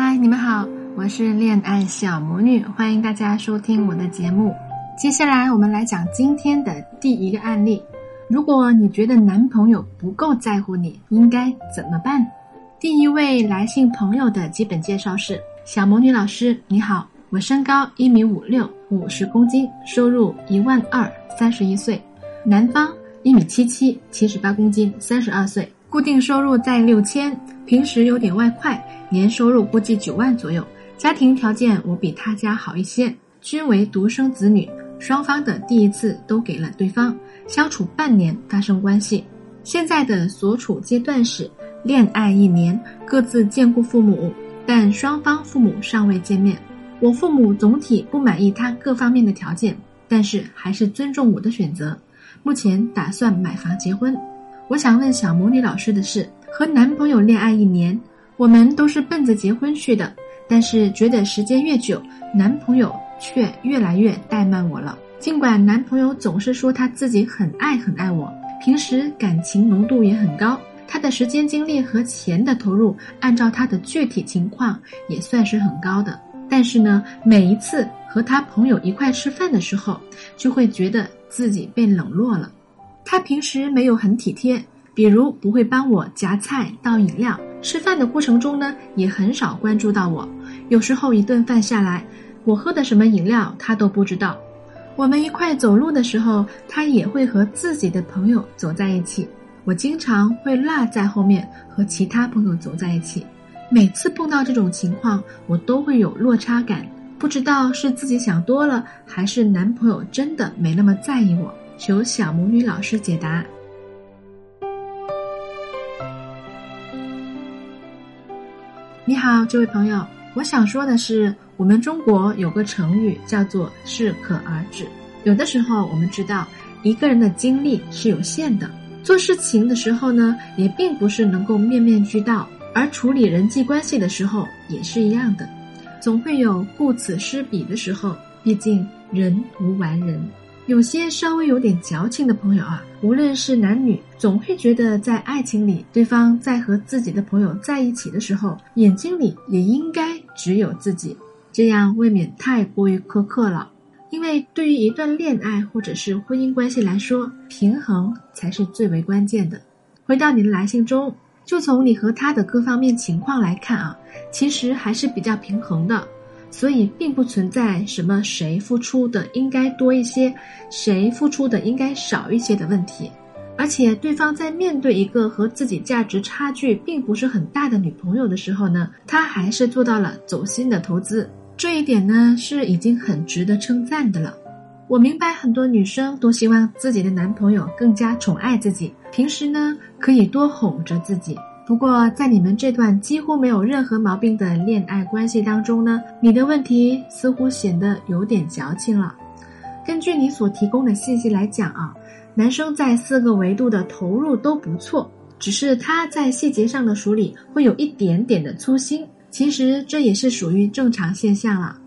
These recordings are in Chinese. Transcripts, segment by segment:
嗨，你们好，我是恋爱小魔女，欢迎大家收听我的节目。接下来我们来讲今天的第一个案例。如果你觉得男朋友不够在乎你，应该怎么办？第一位来信朋友的基本介绍是：小魔女老师，你好，我身高一米五六，五十公斤，收入一万二，三十一岁，男方一米七七，七十八公斤，三十二岁，固定收入在六千，平时有点外快。年收入估计九万左右，家庭条件我比他家好一些，均为独生子女，双方的第一次都给了对方，相处半年发生关系，现在的所处阶段是恋爱一年，各自见过父母，但双方父母尚未见面，我父母总体不满意他各方面的条件，但是还是尊重我的选择，目前打算买房结婚。我想问小魔女老师的是，和男朋友恋爱一年。我们都是奔着结婚去的，但是觉得时间越久，男朋友却越来越怠慢我了。尽管男朋友总是说他自己很爱很爱我，平时感情浓度也很高，他的时间精力和钱的投入，按照他的具体情况也算是很高的。但是呢，每一次和他朋友一块吃饭的时候，就会觉得自己被冷落了。他平时没有很体贴，比如不会帮我夹菜、倒饮料。吃饭的过程中呢，也很少关注到我。有时候一顿饭下来，我喝的什么饮料他都不知道。我们一块走路的时候，他也会和自己的朋友走在一起。我经常会落在后面和其他朋友走在一起。每次碰到这种情况，我都会有落差感，不知道是自己想多了，还是男朋友真的没那么在意我。求小母女老师解答。你好，这位朋友，我想说的是，我们中国有个成语叫做“适可而止”。有的时候，我们知道一个人的精力是有限的，做事情的时候呢，也并不是能够面面俱到，而处理人际关系的时候也是一样的，总会有顾此失彼的时候。毕竟人无完人。有些稍微有点矫情的朋友啊，无论是男女，总会觉得在爱情里，对方在和自己的朋友在一起的时候，眼睛里也应该只有自己，这样未免太过于苛刻了。因为对于一段恋爱或者是婚姻关系来说，平衡才是最为关键的。回到你的来信中，就从你和他的各方面情况来看啊，其实还是比较平衡的。所以，并不存在什么谁付出的应该多一些，谁付出的应该少一些的问题。而且，对方在面对一个和自己价值差距并不是很大的女朋友的时候呢，他还是做到了走心的投资。这一点呢，是已经很值得称赞的了。我明白很多女生都希望自己的男朋友更加宠爱自己，平时呢可以多哄着自己。不过，在你们这段几乎没有任何毛病的恋爱关系当中呢，你的问题似乎显得有点矫情了。根据你所提供的信息来讲啊，男生在四个维度的投入都不错，只是他在细节上的处理会有一点点的粗心。其实这也是属于正常现象了。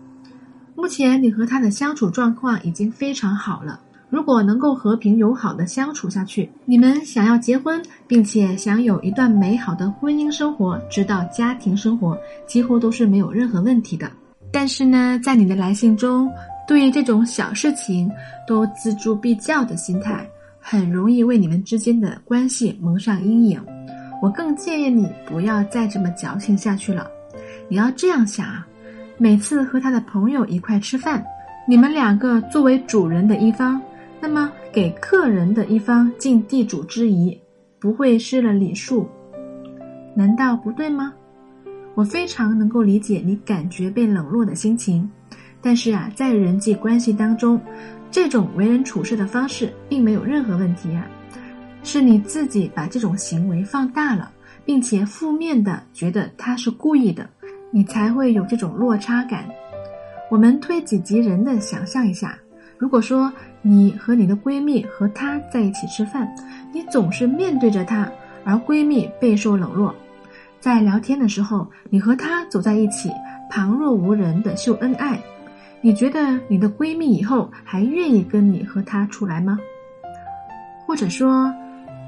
目前你和他的相处状况已经非常好了。如果能够和平友好的相处下去，你们想要结婚，并且想有一段美好的婚姻生活，直到家庭生活，几乎都是没有任何问题的。但是呢，在你的来信中，对于这种小事情都锱铢必较的心态，很容易为你们之间的关系蒙上阴影。我更建议你不要再这么矫情下去了。你要这样想啊，每次和他的朋友一块吃饭，你们两个作为主人的一方。那么，给客人的一方尽地主之谊，不会失了礼数，难道不对吗？我非常能够理解你感觉被冷落的心情，但是啊，在人际关系当中，这种为人处事的方式并没有任何问题啊，是你自己把这种行为放大了，并且负面的觉得他是故意的，你才会有这种落差感。我们推己及人的想象一下。如果说你和你的闺蜜和她在一起吃饭，你总是面对着她，而闺蜜备受冷落，在聊天的时候，你和她走在一起，旁若无人的秀恩爱，你觉得你的闺蜜以后还愿意跟你和她出来吗？或者说，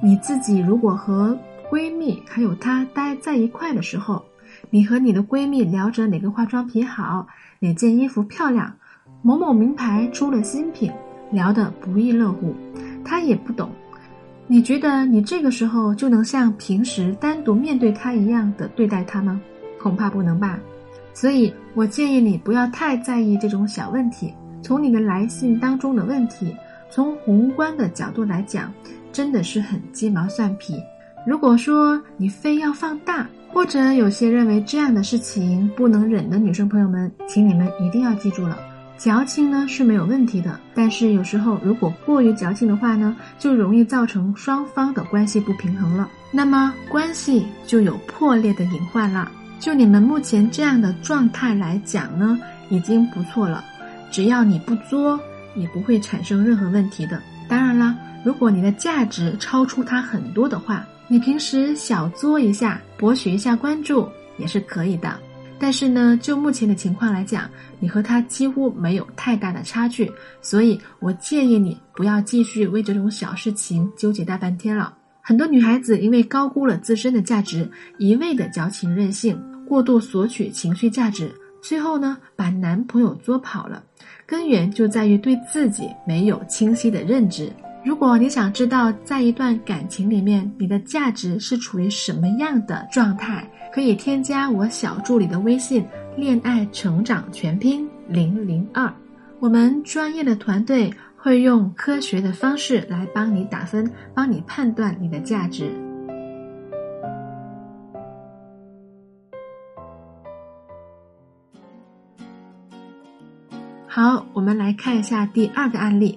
你自己如果和闺蜜还有她待在一块的时候，你和你的闺蜜聊着哪个化妆品好，哪件衣服漂亮，某某名牌出了新品，聊得不亦乐乎。她也不懂，你觉得你这个时候就能像平时单独面对她一样的对待他吗？恐怕不能吧。所以我建议你不要太在意这种小问题。从你的来信当中的问题，从宏观的角度来讲，真的是很鸡毛蒜皮。如果说你非要放大，或者有些认为这样的事情不能忍的女生朋友们，请你们一定要记住了，矫情呢是没有问题的，但是有时候如果过于矫情的话呢，就容易造成双方的关系不平衡了，那么关系就有破裂的隐患了。就你们目前这样的状态来讲呢，已经不错了。只要你不作，也不会产生任何问题的。当然啦，如果你的价值超出他很多的话，你平时小作一下，博取一下关注也是可以的。但是呢，就目前的情况来讲，你和他几乎没有太大的差距，所以我建议你不要继续为这种小事情纠结大半天了。很多女孩子因为高估了自身的价值，一味的矫情任性，过度索取情绪价值。最后呢，把男朋友作跑了，根源就在于对自己没有清晰的认知。如果你想知道在一段感情里面你的价值是处于什么样的状态，可以添加我小助理的微信“恋爱成长全拼零零二”，我们专业的团队会用科学的方式来帮你打分，帮你判断你的价值。好，我们来看一下第二个案例：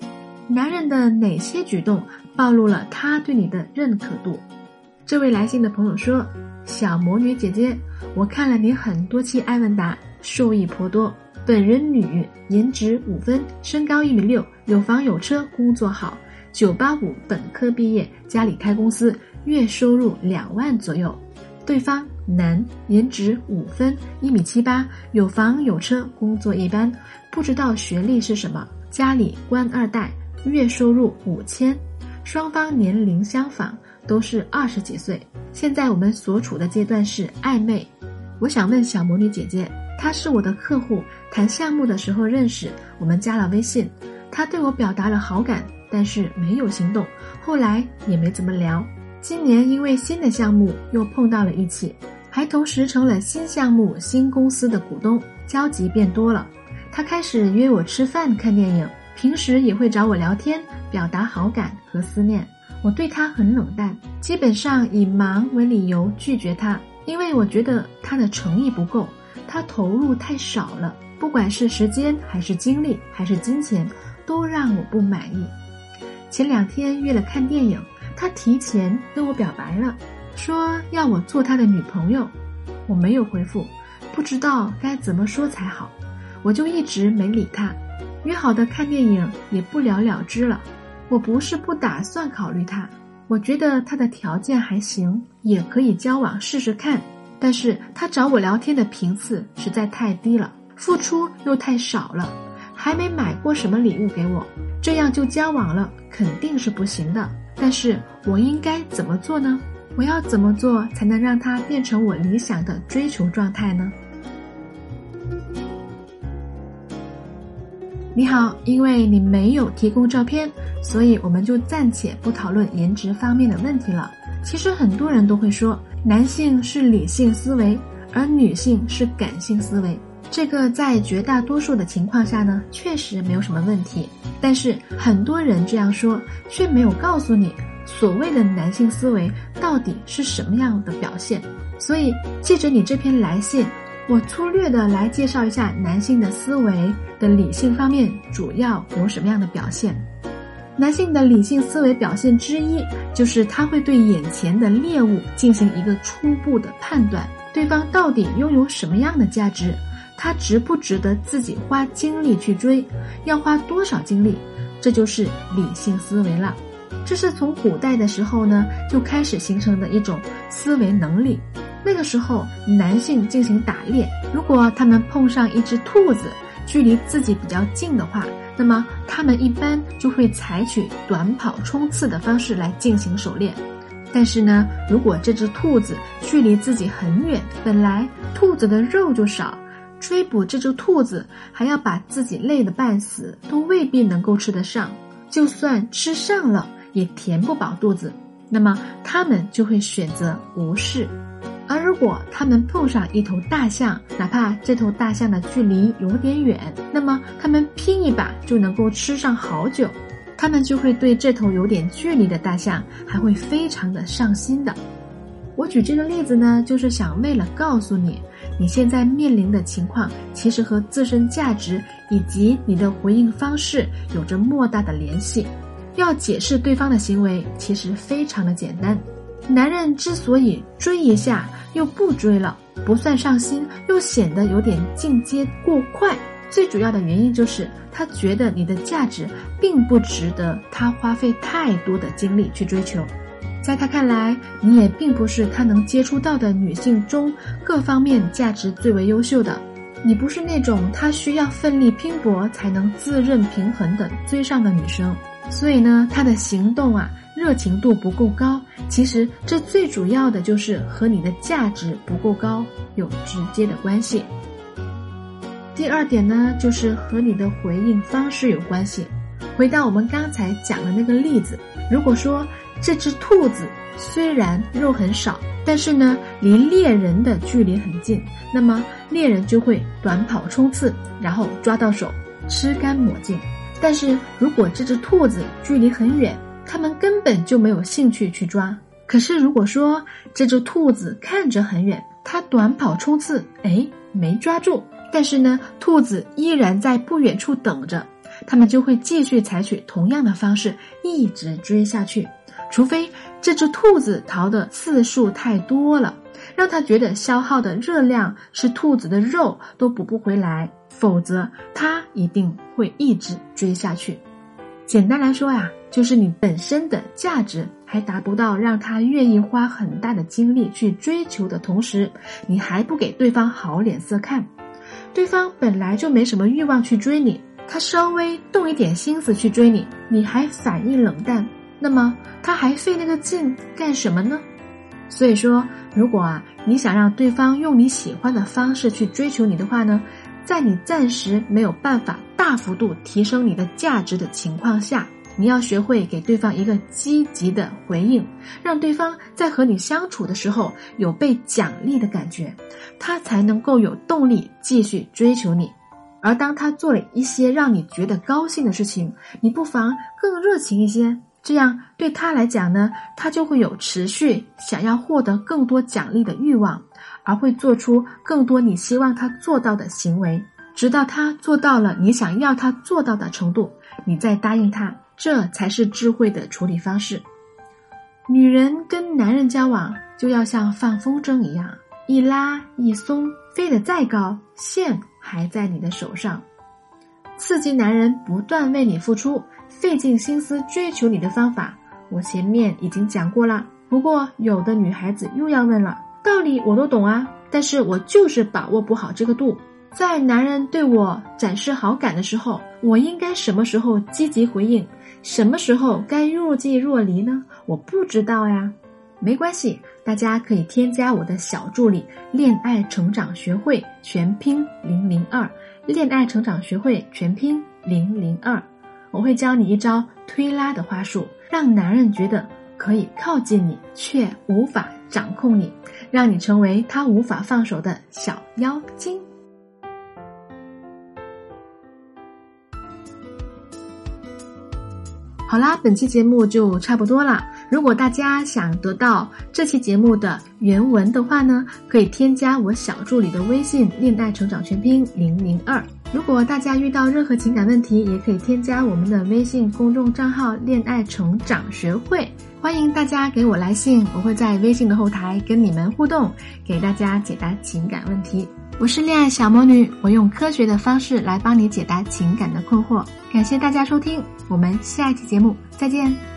男人的哪些举动暴露了他对你的认可度？这位来信的朋友说：“小魔女姐姐，我看了你很多期艾文达，受益颇多。本人女，颜值五分，身高一米六，有房有车，工作好，九八五本科毕业，家里开公司，月收入两万左右。对方男，颜值五分，一米七八，有房有车，工作一般。”不知道学历是什么，家里官二代，月收入五千，双方年龄相仿，都是二十几岁。现在我们所处的阶段是暧昧。我想问小魔女姐姐，她是我的客户，谈项目的时候认识，我们加了微信，她对我表达了好感，但是没有行动，后来也没怎么聊。今年因为新的项目又碰到了一起，还同时成了新项目新公司的股东，交集变多了。他开始约我吃饭、看电影，平时也会找我聊天，表达好感和思念。我对他很冷淡，基本上以忙为理由拒绝他，因为我觉得他的诚意不够，他投入太少了，不管是时间还是精力还是金钱，都让我不满意。前两天约了看电影，他提前跟我表白了，说要我做他的女朋友，我没有回复，不知道该怎么说才好。我就一直没理他，约好的看电影也不了了之了。我不是不打算考虑他，我觉得他的条件还行，也可以交往试试看。但是他找我聊天的频次实在太低了，付出又太少了，还没买过什么礼物给我，这样就交往了肯定是不行的。但是我应该怎么做呢？我要怎么做才能让他变成我理想的追求状态呢？你好，因为你没有提供照片，所以我们就暂且不讨论颜值方面的问题了。其实很多人都会说，男性是理性思维，而女性是感性思维。这个在绝大多数的情况下呢，确实没有什么问题。但是很多人这样说，却没有告诉你，所谓的男性思维到底是什么样的表现。所以，借着你这篇来信。我粗略的来介绍一下男性的思维的理性方面主要有什么样的表现。男性的理性思维表现之一就是他会对眼前的猎物进行一个初步的判断，对方到底拥有什么样的价值，他值不值得自己花精力去追，要花多少精力，这就是理性思维了。这是从古代的时候呢就开始形成的一种思维能力。那个时候，男性进行打猎，如果他们碰上一只兔子，距离自己比较近的话，那么他们一般就会采取短跑冲刺的方式来进行狩猎。但是呢，如果这只兔子距离自己很远，本来兔子的肉就少，追捕这只兔子还要把自己累得半死，都未必能够吃得上。就算吃上了，也填不饱肚子。那么他们就会选择无视。而如果他们碰上一头大象，哪怕这头大象的距离有点远，那么他们拼一把就能够吃上好久。他们就会对这头有点距离的大象还会非常的上心的。我举这个例子呢，就是想为了告诉你，你现在面临的情况其实和自身价值以及你的回应方式有着莫大的联系。要解释对方的行为，其实非常的简单。男人之所以追一下又不追了，不算上心，又显得有点进阶过快，最主要的原因就是他觉得你的价值并不值得他花费太多的精力去追求。在他看来，你也并不是他能接触到的女性中各方面价值最为优秀的，你不是那种他需要奋力拼搏才能自认平衡的追上的女生，所以呢，他的行动啊，热情度不够高。其实这最主要的就是和你的价值不够高有直接的关系。第二点呢，就是和你的回应方式有关系。回到我们刚才讲的那个例子，如果说。这只兔子虽然肉很少，但是呢，离猎人的距离很近，那么猎人就会短跑冲刺，然后抓到手，吃干抹净。但是如果这只兔子距离很远，他们根本就没有兴趣去抓。可是如果说这只兔子看着很远，它短跑冲刺，哎，没抓住，但是呢，兔子依然在不远处等着，他们就会继续采取同样的方式，一直追下去。除非这只兔子逃的次数太多了，让他觉得消耗的热量是兔子的肉都补不回来，否则他一定会一直追下去。简单来说呀，就是你本身的价值还达不到让他愿意花很大的精力去追求的同时，你还不给对方好脸色看，对方本来就没什么欲望去追你，他稍微动一点心思去追你，你还反应冷淡。那么他还费那个劲干什么呢？所以说，如果啊你想让对方用你喜欢的方式去追求你的话呢，在你暂时没有办法大幅度提升你的价值的情况下，你要学会给对方一个积极的回应，让对方在和你相处的时候有被奖励的感觉，他才能够有动力继续追求你。而当他做了一些让你觉得高兴的事情，你不妨更热情一些。这样对他来讲呢，他就会有持续想要获得更多奖励的欲望，而会做出更多你希望他做到的行为，直到他做到了你想要他做到的程度，你再答应他，这才是智慧的处理方式。女人跟男人交往就要像放风筝一样，一拉一松，飞得再高，线还在你的手上，刺激男人不断为你付出。费尽心思追求你的方法，我前面已经讲过了。不过有的女孩子又要问了，道理我都懂啊，但是我就是把握不好这个度。在男人对我展示好感的时候，我应该什么时候积极回应，什么时候该若即若离呢？我不知道呀。没关系，大家可以添加我的小助理“恋爱成长学会”全拼零零二，“恋爱成长学会”全拼零零二。我会教你一招推拉的话术，让男人觉得可以靠近你，却无法掌控你，让你成为他无法放手的小妖精。好啦，本期节目就差不多了。如果大家想得到这期节目的原文的话呢，可以添加我小助理的微信“恋爱成长全拼零零二”。如果大家遇到任何情感问题，也可以添加我们的微信公众账号“恋爱成长学会”，欢迎大家给我来信，我会在微信的后台跟你们互动，给大家解答情感问题。我是恋爱小魔女，我用科学的方式来帮你解答情感的困惑。感谢大家收听，我们下一期节目再见。